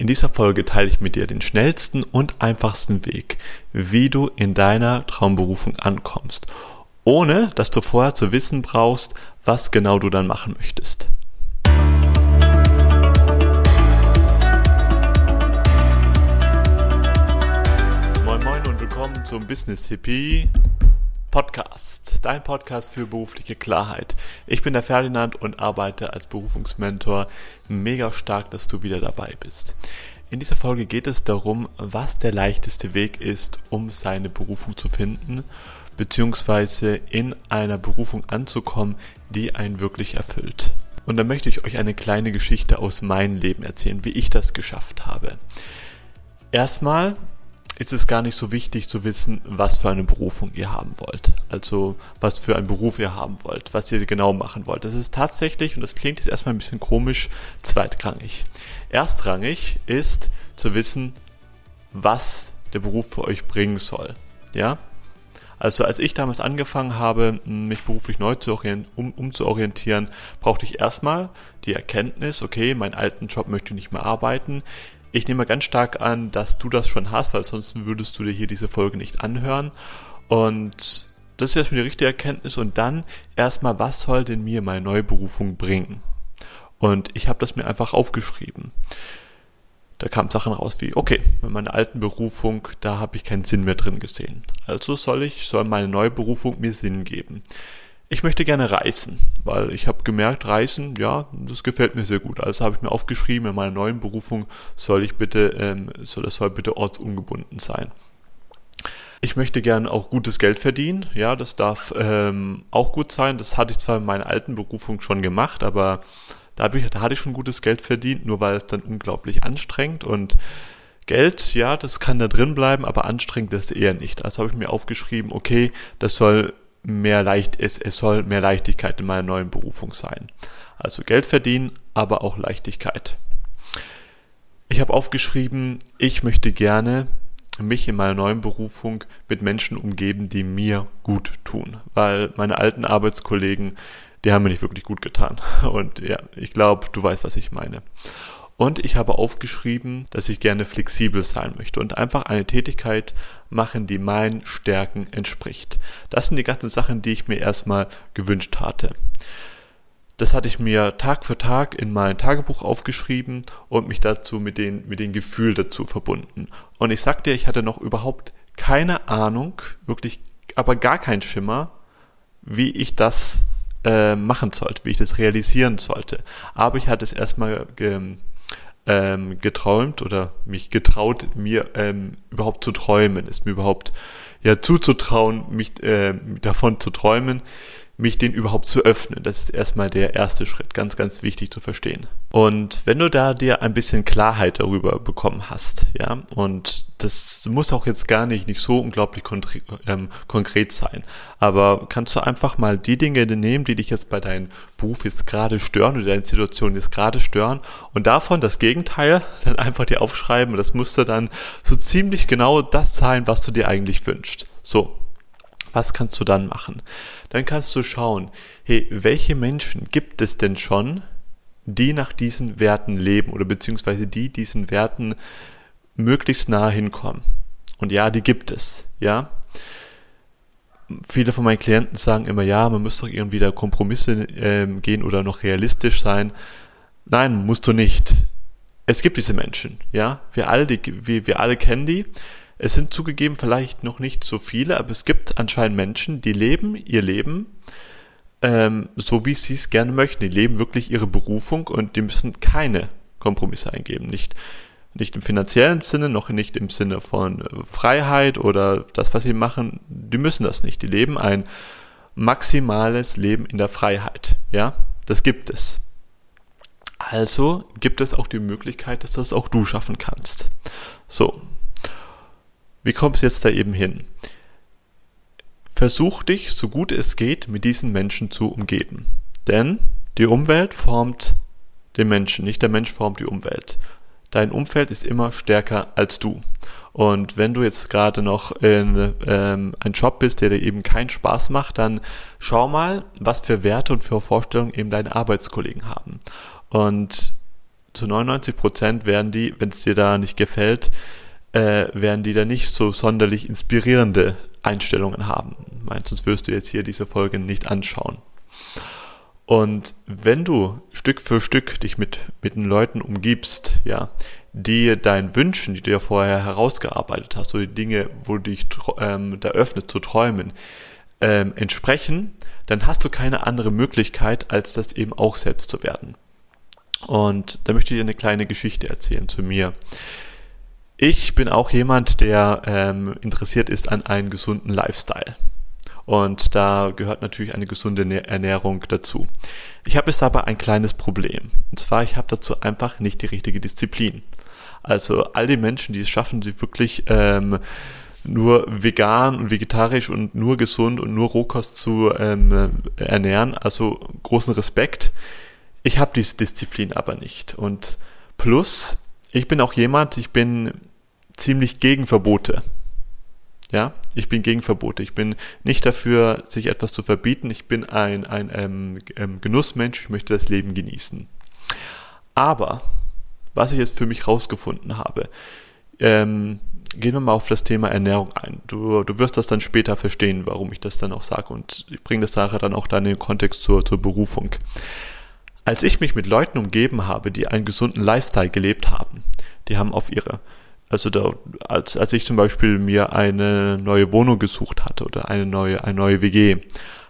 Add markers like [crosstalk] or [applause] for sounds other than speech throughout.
In dieser Folge teile ich mit dir den schnellsten und einfachsten Weg, wie du in deiner Traumberufung ankommst, ohne dass du vorher zu wissen brauchst, was genau du dann machen möchtest. Moin Moin und willkommen zum Business Hippie Podcast, dein Podcast für berufliche Klarheit. Ich bin der Ferdinand und arbeite als Berufungsmentor. Mega stark, dass du wieder dabei bist. In dieser Folge geht es darum, was der leichteste Weg ist, um seine Berufung zu finden, beziehungsweise in einer Berufung anzukommen, die einen wirklich erfüllt. Und da möchte ich euch eine kleine Geschichte aus meinem Leben erzählen, wie ich das geschafft habe. Erstmal ist es gar nicht so wichtig zu wissen, was für eine Berufung ihr haben wollt. Also was für einen Beruf ihr haben wollt, was ihr genau machen wollt. Das ist tatsächlich, und das klingt jetzt erstmal ein bisschen komisch, zweitrangig. Erstrangig ist zu wissen, was der Beruf für euch bringen soll. Ja? Also als ich damals angefangen habe, mich beruflich neu zu um, umzuorientieren, brauchte ich erstmal die Erkenntnis, okay, meinen alten Job möchte ich nicht mehr arbeiten ich nehme ganz stark an, dass du das schon hast, weil sonst würdest du dir hier diese Folge nicht anhören. Und das ist erstmal die richtige Erkenntnis. Und dann erstmal, was soll denn mir meine neue Berufung bringen? Und ich habe das mir einfach aufgeschrieben. Da kamen Sachen raus wie, okay, mit meiner alten Berufung, da habe ich keinen Sinn mehr drin gesehen. Also soll ich, soll meine neue Berufung mir Sinn geben ich möchte gerne reisen, weil ich habe gemerkt, Reisen, ja, das gefällt mir sehr gut. Also habe ich mir aufgeschrieben, in meiner neuen Berufung soll ich bitte, ähm, soll das soll bitte ortsungebunden sein. Ich möchte gerne auch gutes Geld verdienen, ja, das darf ähm, auch gut sein. Das hatte ich zwar in meiner alten Berufung schon gemacht, aber da, ich, da hatte ich schon gutes Geld verdient, nur weil es dann unglaublich anstrengend und Geld, ja, das kann da drin bleiben, aber anstrengend ist eher nicht. Also habe ich mir aufgeschrieben, okay, das soll mehr leicht, es, es soll mehr Leichtigkeit in meiner neuen Berufung sein. Also Geld verdienen, aber auch Leichtigkeit. Ich habe aufgeschrieben, ich möchte gerne mich in meiner neuen Berufung mit Menschen umgeben, die mir gut tun, weil meine alten Arbeitskollegen, die haben mir nicht wirklich gut getan. [laughs] Und ja, ich glaube, du weißt, was ich meine. Und ich habe aufgeschrieben, dass ich gerne flexibel sein möchte und einfach eine Tätigkeit machen, die meinen Stärken entspricht. Das sind die ganzen Sachen, die ich mir erstmal gewünscht hatte. Das hatte ich mir Tag für Tag in mein Tagebuch aufgeschrieben und mich dazu mit den, mit den Gefühlen dazu verbunden. Und ich sagte, ich hatte noch überhaupt keine Ahnung, wirklich, aber gar keinen Schimmer, wie ich das äh, machen sollte, wie ich das realisieren sollte. Aber ich hatte es erstmal ähm, geträumt oder mich getraut, mir ähm, überhaupt zu träumen, es mir überhaupt ja zuzutrauen, mich äh, davon zu träumen, mich den überhaupt zu öffnen. Das ist erstmal der erste Schritt, ganz, ganz wichtig zu verstehen. Und wenn du da dir ein bisschen Klarheit darüber bekommen hast, ja, und das muss auch jetzt gar nicht, nicht so unglaublich ähm, konkret sein, aber kannst du einfach mal die Dinge nehmen, die dich jetzt bei deinem Beruf jetzt gerade stören oder deine Situation jetzt gerade stören und davon das Gegenteil dann einfach dir aufschreiben und das musste dann so ziemlich genau das sein, was du dir eigentlich wünschst. So, was kannst du dann machen? Dann kannst du schauen, hey, welche Menschen gibt es denn schon, die nach diesen Werten leben oder beziehungsweise die diesen Werten möglichst nahe hinkommen. Und ja, die gibt es, ja. Viele von meinen Klienten sagen immer, ja, man muss doch irgendwie da Kompromisse äh, gehen oder noch realistisch sein. Nein, musst du nicht. Es gibt diese Menschen, ja. Wir alle, die, wir, wir alle kennen die. Es sind zugegeben vielleicht noch nicht so viele, aber es gibt anscheinend Menschen, die leben ihr Leben ähm, so, wie sie es gerne möchten. Die leben wirklich ihre Berufung und die müssen keine Kompromisse eingeben. Nicht, nicht im finanziellen Sinne, noch nicht im Sinne von äh, Freiheit oder das, was sie machen. Die müssen das nicht. Die leben ein maximales Leben in der Freiheit. Ja, das gibt es. Also gibt es auch die Möglichkeit, dass das auch du schaffen kannst. So, wie kommst du jetzt da eben hin? Versuch dich, so gut es geht, mit diesen Menschen zu umgeben. Denn die Umwelt formt den Menschen, nicht der Mensch formt die Umwelt. Dein Umfeld ist immer stärker als du. Und wenn du jetzt gerade noch in ähm, einem Job bist, der dir eben keinen Spaß macht, dann schau mal, was für Werte und für Vorstellungen eben deine Arbeitskollegen haben. Und zu 99 Prozent werden die, wenn es dir da nicht gefällt, äh, werden die da nicht so sonderlich inspirierende Einstellungen haben. Meinst, sonst wirst du jetzt hier diese Folge nicht anschauen. Und wenn du Stück für Stück dich mit, mit den Leuten umgibst, ja, die deinen Wünschen, die du ja vorher herausgearbeitet hast, so die Dinge, wo du dich ähm, da öffnet zu träumen, ähm, entsprechen, dann hast du keine andere Möglichkeit, als das eben auch selbst zu werden. Und da möchte ich dir eine kleine Geschichte erzählen zu mir. Ich bin auch jemand, der ähm, interessiert ist an einem gesunden Lifestyle. Und da gehört natürlich eine gesunde Ernährung dazu. Ich habe jetzt aber ein kleines Problem. Und zwar, ich habe dazu einfach nicht die richtige Disziplin. Also all die Menschen, die es schaffen, die wirklich ähm, nur vegan und vegetarisch und nur gesund und nur Rohkost zu ähm, ernähren, also großen Respekt. Ich habe diese Disziplin aber nicht. Und plus, ich bin auch jemand, ich bin ziemlich gegen Verbote. Ja, ich bin gegen Verbote. Ich bin nicht dafür, sich etwas zu verbieten. Ich bin ein, ein ähm, ähm, Genussmensch. Ich möchte das Leben genießen. Aber, was ich jetzt für mich rausgefunden habe, ähm, gehen wir mal auf das Thema Ernährung ein. Du, du wirst das dann später verstehen, warum ich das dann auch sage. Und ich bringe das Sache dann auch dann in den Kontext zur, zur Berufung. Als ich mich mit Leuten umgeben habe, die einen gesunden Lifestyle gelebt haben, die haben auf ihre also da, als, als ich zum Beispiel mir eine neue Wohnung gesucht hatte oder eine neue, eine neue WG,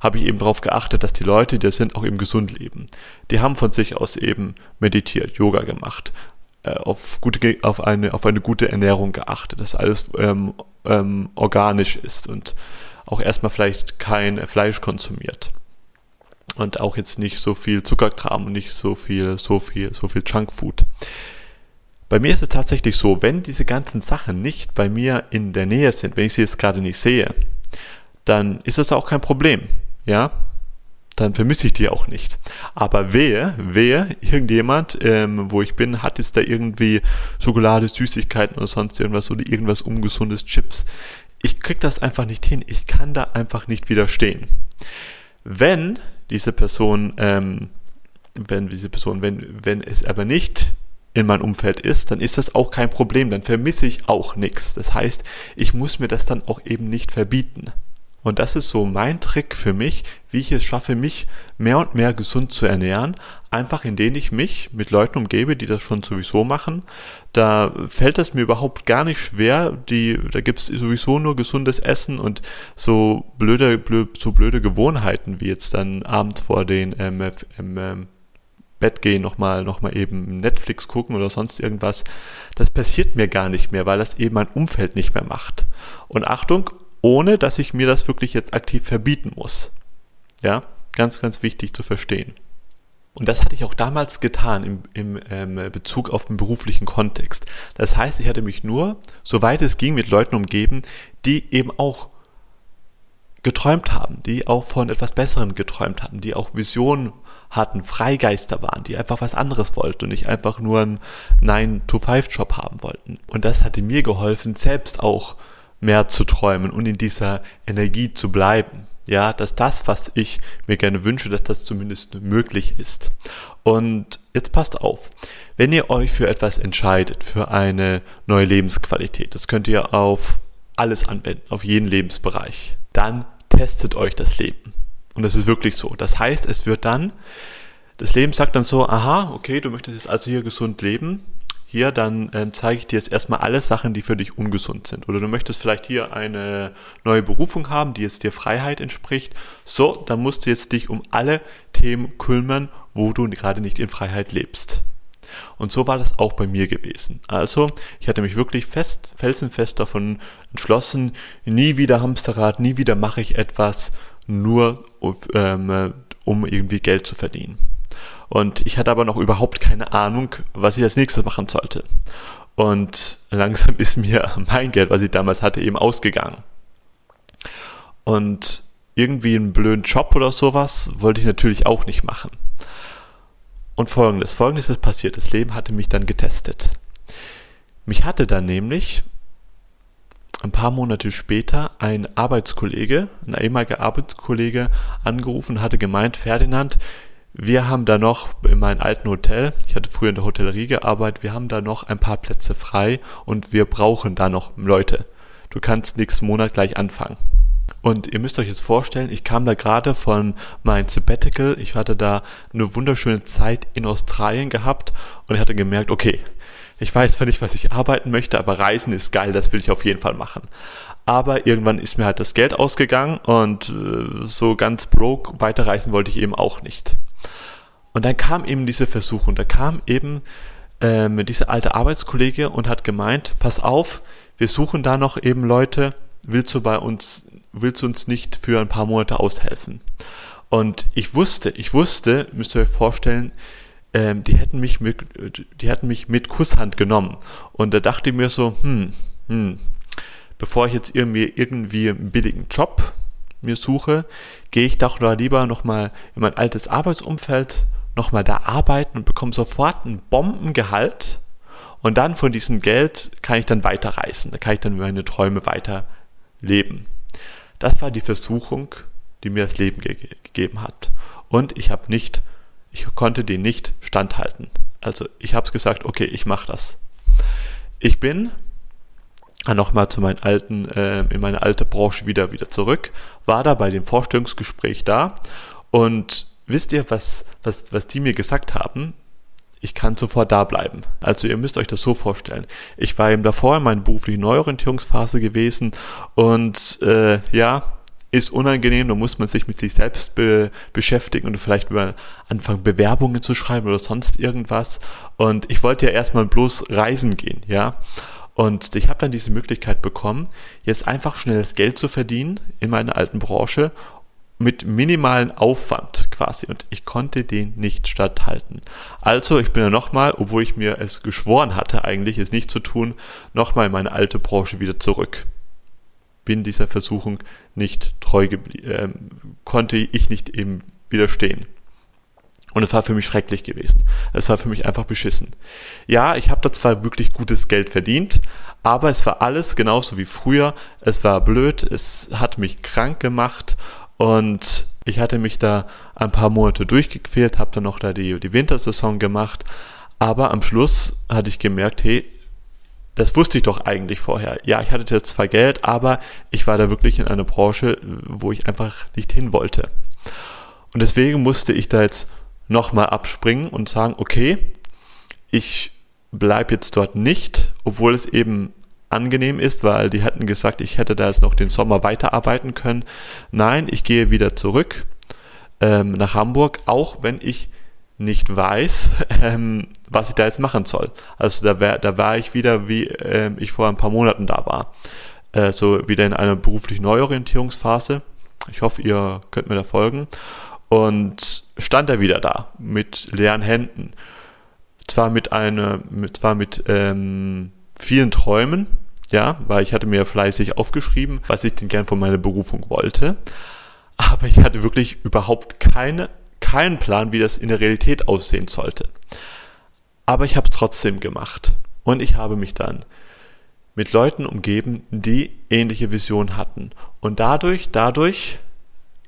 habe ich eben darauf geachtet, dass die Leute, die sind, auch eben gesund leben. Die haben von sich aus eben meditiert, Yoga gemacht, äh, auf, gute, auf, eine, auf eine gute Ernährung geachtet, dass alles ähm, ähm, organisch ist und auch erstmal vielleicht kein Fleisch konsumiert. Und auch jetzt nicht so viel Zuckerkram und nicht so viel, so viel, so viel Junkfood. Bei mir ist es tatsächlich so, wenn diese ganzen Sachen nicht bei mir in der Nähe sind, wenn ich sie jetzt gerade nicht sehe, dann ist das auch kein Problem. Ja, dann vermisse ich die auch nicht. Aber wehe, wehe, irgendjemand, ähm, wo ich bin, hat jetzt da irgendwie Schokolade, Süßigkeiten oder sonst irgendwas oder irgendwas ungesundes, Chips. Ich krieg das einfach nicht hin. Ich kann da einfach nicht widerstehen. Wenn diese Person, ähm, wenn diese Person, wenn, wenn es aber nicht in meinem Umfeld ist, dann ist das auch kein Problem, dann vermisse ich auch nichts. Das heißt, ich muss mir das dann auch eben nicht verbieten. Und das ist so mein Trick für mich, wie ich es schaffe, mich mehr und mehr gesund zu ernähren, einfach indem ich mich mit Leuten umgebe, die das schon sowieso machen. Da fällt es mir überhaupt gar nicht schwer, die, da gibt's sowieso nur gesundes Essen und so blöde, blöd, so blöde Gewohnheiten, wie jetzt dann abends vor den ähm, ähm, Bett gehen, nochmal noch mal eben Netflix gucken oder sonst irgendwas. Das passiert mir gar nicht mehr, weil das eben mein Umfeld nicht mehr macht. Und Achtung, ohne dass ich mir das wirklich jetzt aktiv verbieten muss. Ja, ganz, ganz wichtig zu verstehen. Und das hatte ich auch damals getan im, im ähm, Bezug auf den beruflichen Kontext. Das heißt, ich hatte mich nur, soweit es ging, mit Leuten umgeben, die eben auch geträumt haben, die auch von etwas Besseren geträumt hatten, die auch Visionen hatten, Freigeister waren, die einfach was anderes wollten und nicht einfach nur einen 9-to-5-Job haben wollten. Und das hatte mir geholfen, selbst auch mehr zu träumen und in dieser Energie zu bleiben. Ja, dass das, was ich mir gerne wünsche, dass das zumindest möglich ist. Und jetzt passt auf, wenn ihr euch für etwas entscheidet, für eine neue Lebensqualität, das könnt ihr auf alles anwenden, auf jeden Lebensbereich, dann testet euch das Leben. Und das ist wirklich so. Das heißt, es wird dann, das Leben sagt dann so, aha, okay, du möchtest jetzt also hier gesund leben. Hier, dann ähm, zeige ich dir jetzt erstmal alle Sachen, die für dich ungesund sind. Oder du möchtest vielleicht hier eine neue Berufung haben, die jetzt dir Freiheit entspricht. So, dann musst du jetzt dich um alle Themen kümmern, wo du gerade nicht in Freiheit lebst. Und so war das auch bei mir gewesen. Also, ich hatte mich wirklich fest, felsenfest davon entschlossen, nie wieder Hamsterrad, nie wieder mache ich etwas, nur ähm, um irgendwie Geld zu verdienen. Und ich hatte aber noch überhaupt keine Ahnung, was ich als nächstes machen sollte. Und langsam [laughs] ist mir mein Geld, was ich damals hatte, eben ausgegangen. Und irgendwie einen blöden Job oder sowas wollte ich natürlich auch nicht machen. Und folgendes, folgendes ist passiert. Das Leben hatte mich dann getestet. Mich hatte dann nämlich ein paar Monate später ein Arbeitskollege, ein ehemaliger Arbeitskollege angerufen, hatte gemeint, Ferdinand, wir haben da noch in meinem alten Hotel, ich hatte früher in der Hotellerie gearbeitet, wir haben da noch ein paar Plätze frei und wir brauchen da noch Leute. Du kannst nächsten Monat gleich anfangen. Und ihr müsst euch jetzt vorstellen, ich kam da gerade von meinem Sabbatical, ich hatte da eine wunderschöne Zeit in Australien gehabt und ich hatte gemerkt, okay, ich weiß zwar nicht, was ich arbeiten möchte, aber Reisen ist geil, das will ich auf jeden Fall machen. Aber irgendwann ist mir halt das Geld ausgegangen und äh, so ganz broke weiterreisen wollte ich eben auch nicht. Und dann kam eben diese Versuchung, da kam eben ähm, diese alte Arbeitskollege und hat gemeint, pass auf, wir suchen da noch eben Leute, willst du bei uns, willst du uns nicht für ein paar Monate aushelfen? Und ich wusste, ich wusste, müsst ihr euch vorstellen, ähm, die hätten mich mit, die hätten mich mit Kusshand genommen. Und da dachte ich mir so, hm, hm, bevor ich jetzt irgendwie irgendwie einen billigen Job mir suche, gehe ich doch lieber nochmal in mein altes Arbeitsumfeld, nochmal da arbeiten und bekomme sofort ein Bombengehalt und dann von diesem Geld kann ich dann weiterreisen, da kann ich dann meine Träume weiter leben. Das war die Versuchung, die mir das Leben ge gegeben hat. Und ich habe nicht, ich konnte die nicht standhalten. Also ich habe es gesagt, okay, ich mache das. Ich bin nochmal zu meinen alten, äh, in meine alte Branche wieder, wieder zurück, war da bei dem Vorstellungsgespräch da und wisst ihr, was, was, was die mir gesagt haben? Ich kann sofort da bleiben. Also ihr müsst euch das so vorstellen. Ich war eben davor in meiner beruflichen Neuorientierungsphase gewesen und äh, ja, ist unangenehm, da muss man sich mit sich selbst be beschäftigen und vielleicht über anfangen, Bewerbungen zu schreiben oder sonst irgendwas. Und ich wollte ja erstmal bloß reisen gehen, ja. Und ich habe dann diese Möglichkeit bekommen, jetzt einfach schnelles Geld zu verdienen in meiner alten Branche mit minimalen Aufwand quasi und ich konnte den nicht statthalten. Also ich bin ja nochmal, obwohl ich mir es geschworen hatte, eigentlich es nicht zu tun, nochmal in meine alte Branche wieder zurück. Bin dieser Versuchung nicht treu geblieben, äh, konnte ich nicht eben widerstehen. Und es war für mich schrecklich gewesen. Es war für mich einfach beschissen. Ja, ich habe da zwar wirklich gutes Geld verdient, aber es war alles genauso wie früher. Es war blöd, es hat mich krank gemacht und ich hatte mich da ein paar Monate durchgequält, habe dann noch da die, die Wintersaison gemacht. Aber am Schluss hatte ich gemerkt, hey, das wusste ich doch eigentlich vorher. Ja, ich hatte jetzt zwar Geld, aber ich war da wirklich in einer Branche, wo ich einfach nicht hin wollte. Und deswegen musste ich da jetzt nochmal abspringen und sagen, okay, ich bleibe jetzt dort nicht, obwohl es eben angenehm ist, weil die hätten gesagt, ich hätte da jetzt noch den Sommer weiterarbeiten können. Nein, ich gehe wieder zurück ähm, nach Hamburg, auch wenn ich nicht weiß, [laughs] ähm, was ich da jetzt machen soll. Also da, wär, da war ich wieder, wie ähm, ich vor ein paar Monaten da war. Äh, so wieder in einer beruflichen Neuorientierungsphase. Ich hoffe, ihr könnt mir da folgen und stand er wieder da mit leeren Händen. Zwar mit einer, mit, zwar mit ähm, vielen Träumen, ja, weil ich hatte mir fleißig aufgeschrieben, was ich denn gern von meiner Berufung wollte, aber ich hatte wirklich überhaupt keine, keinen Plan, wie das in der Realität aussehen sollte. Aber ich habe es trotzdem gemacht und ich habe mich dann mit Leuten umgeben, die ähnliche Visionen hatten. Und dadurch, dadurch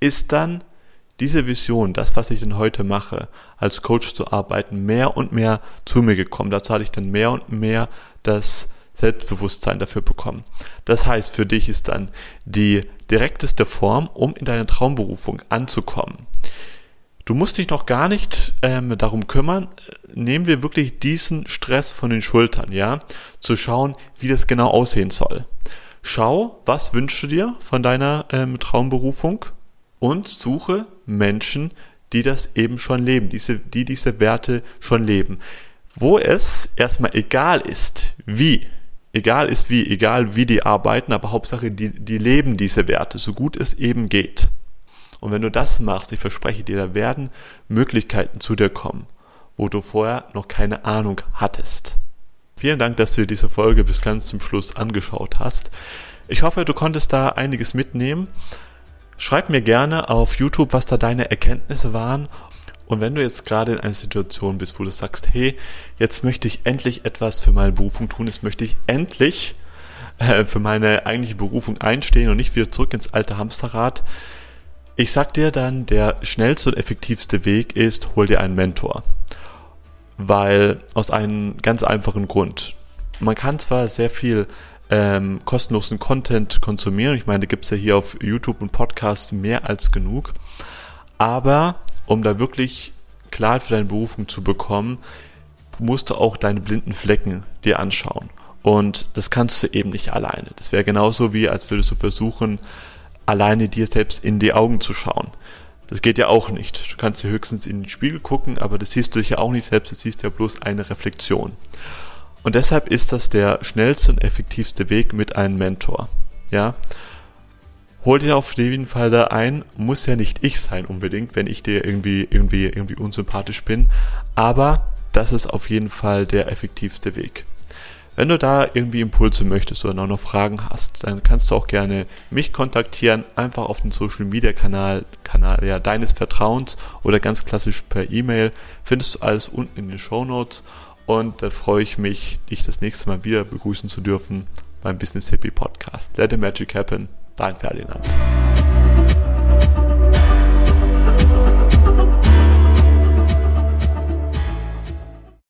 ist dann diese Vision, das, was ich denn heute mache, als Coach zu arbeiten, mehr und mehr zu mir gekommen. Dazu hatte ich dann mehr und mehr das Selbstbewusstsein dafür bekommen. Das heißt, für dich ist dann die direkteste Form, um in deine Traumberufung anzukommen. Du musst dich noch gar nicht ähm, darum kümmern, nehmen wir wirklich diesen Stress von den Schultern, ja, zu schauen, wie das genau aussehen soll. Schau, was wünschst du dir von deiner ähm, Traumberufung und suche Menschen, die das eben schon leben, diese, die diese Werte schon leben. Wo es erstmal egal ist, wie, egal ist wie, egal wie die arbeiten, aber Hauptsache, die, die leben diese Werte, so gut es eben geht. Und wenn du das machst, ich verspreche dir, da werden Möglichkeiten zu dir kommen, wo du vorher noch keine Ahnung hattest. Vielen Dank, dass du dir diese Folge bis ganz zum Schluss angeschaut hast. Ich hoffe, du konntest da einiges mitnehmen. Schreib mir gerne auf YouTube, was da deine Erkenntnisse waren. Und wenn du jetzt gerade in einer Situation bist, wo du sagst, hey, jetzt möchte ich endlich etwas für meine Berufung tun, jetzt möchte ich endlich äh, für meine eigentliche Berufung einstehen und nicht wieder zurück ins alte Hamsterrad, Ich sag dir dann, der schnellste und effektivste Weg ist, hol dir einen Mentor. Weil aus einem ganz einfachen Grund. Man kann zwar sehr viel ähm, kostenlosen Content konsumieren, ich meine, da gibt's ja hier auf YouTube und Podcast mehr als genug, aber um da wirklich Klarheit für deine Berufung zu bekommen, musst du auch deine blinden Flecken dir anschauen. Und das kannst du eben nicht alleine. Das wäre genauso wie, als würdest du versuchen, alleine dir selbst in die Augen zu schauen. Das geht ja auch nicht. Du kannst ja höchstens in den Spiegel gucken, aber das siehst du dich ja auch nicht selbst, das siehst ja bloß eine Reflexion. Und deshalb ist das der schnellste und effektivste Weg mit einem Mentor. Ja. Hol dir auf jeden Fall da ein, muss ja nicht ich sein unbedingt, wenn ich dir irgendwie, irgendwie, irgendwie unsympathisch bin, aber das ist auf jeden Fall der effektivste Weg. Wenn du da irgendwie Impulse möchtest oder noch Fragen hast, dann kannst du auch gerne mich kontaktieren, einfach auf den Social Media Kanal, Kanal ja, deines Vertrauens oder ganz klassisch per E-Mail. Findest du alles unten in den Show Notes und da freue ich mich, dich das nächste Mal wieder begrüßen zu dürfen beim Business Hippie Podcast. Let the Magic Happen, dein Ferdinand.